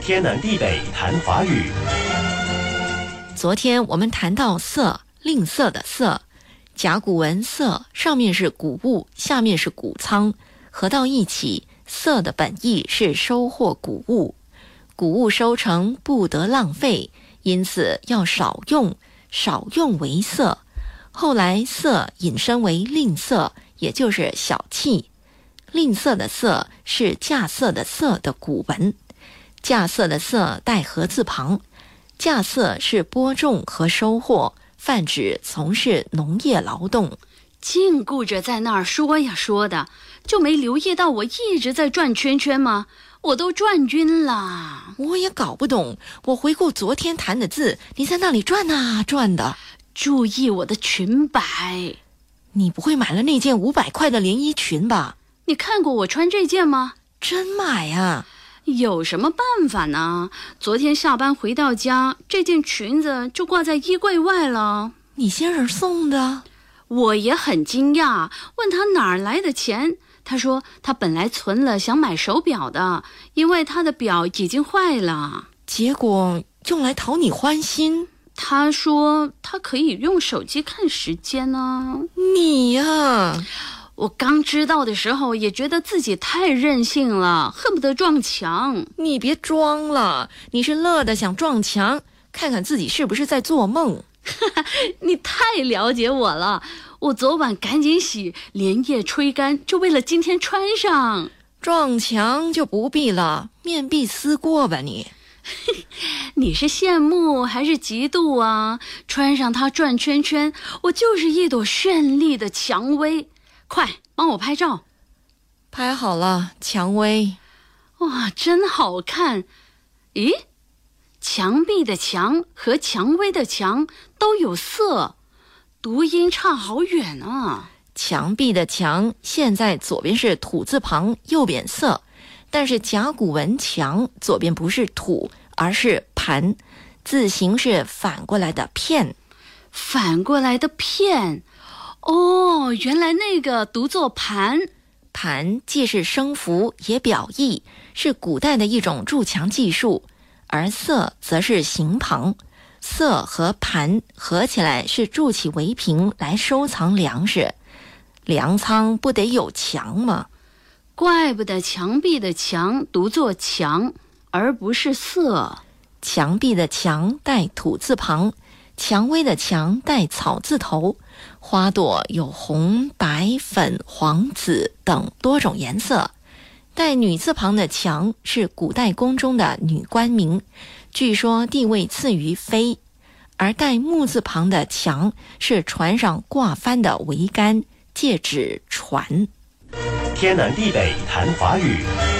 天南地北谈华语。昨天我们谈到色，吝啬的色，甲骨文色上面是谷物，下面是谷仓，合到一起，色的本意是收获谷物，谷物收成不得浪费，因此要少用，少用为色。后来色引申为吝啬，也就是小气。吝啬的色是稼穑的色的古文，稼穑的穑带禾字旁。稼穑是播种和收获，泛指从事农业劳动。净顾着在那儿说呀说的，就没留意到我一直在转圈圈吗？我都转晕了。我也搞不懂。我回顾昨天谈的字，你在那里转啊转的。注意我的裙摆。你不会买了那件五百块的连衣裙吧？你看过我穿这件吗？真买啊！有什么办法呢？昨天下班回到家，这件裙子就挂在衣柜外了。你先生送的？我也很惊讶，问他哪儿来的钱。他说他本来存了想买手表的，因为他的表已经坏了，结果用来讨你欢心。他说他可以用手机看时间呢。你呀。我刚知道的时候，也觉得自己太任性了，恨不得撞墙。你别装了，你是乐的想撞墙，看看自己是不是在做梦。你太了解我了。我昨晚赶紧洗，连夜吹干，就为了今天穿上。撞墙就不必了，面壁思过吧你。你是羡慕还是嫉妒啊？穿上它转圈圈，我就是一朵绚丽的蔷薇。快帮我拍照，拍好了。蔷薇，哇，真好看！咦，墙壁的墙和蔷薇的墙都有色，读音差好远啊！墙壁的墙现在左边是土字旁，右边色，但是甲骨文墙左边不是土，而是盘，字形是反过来的片，反过来的片。哦，原来那个读作盘，盘既是声符也表意，是古代的一种筑墙技术；而色则是形旁，色和盘合起来是筑起围屏来收藏粮食。粮仓不得有墙吗？怪不得墙壁的墙读作墙，而不是色。墙壁的墙带土字旁。蔷薇的蔷带草字头，花朵有红、白、粉、黄、紫等多种颜色。带女字旁的蔷是古代宫中的女官名，据说地位次于妃；而带木字旁的墙是船上挂帆的桅杆，借指船。天南地北谈华语。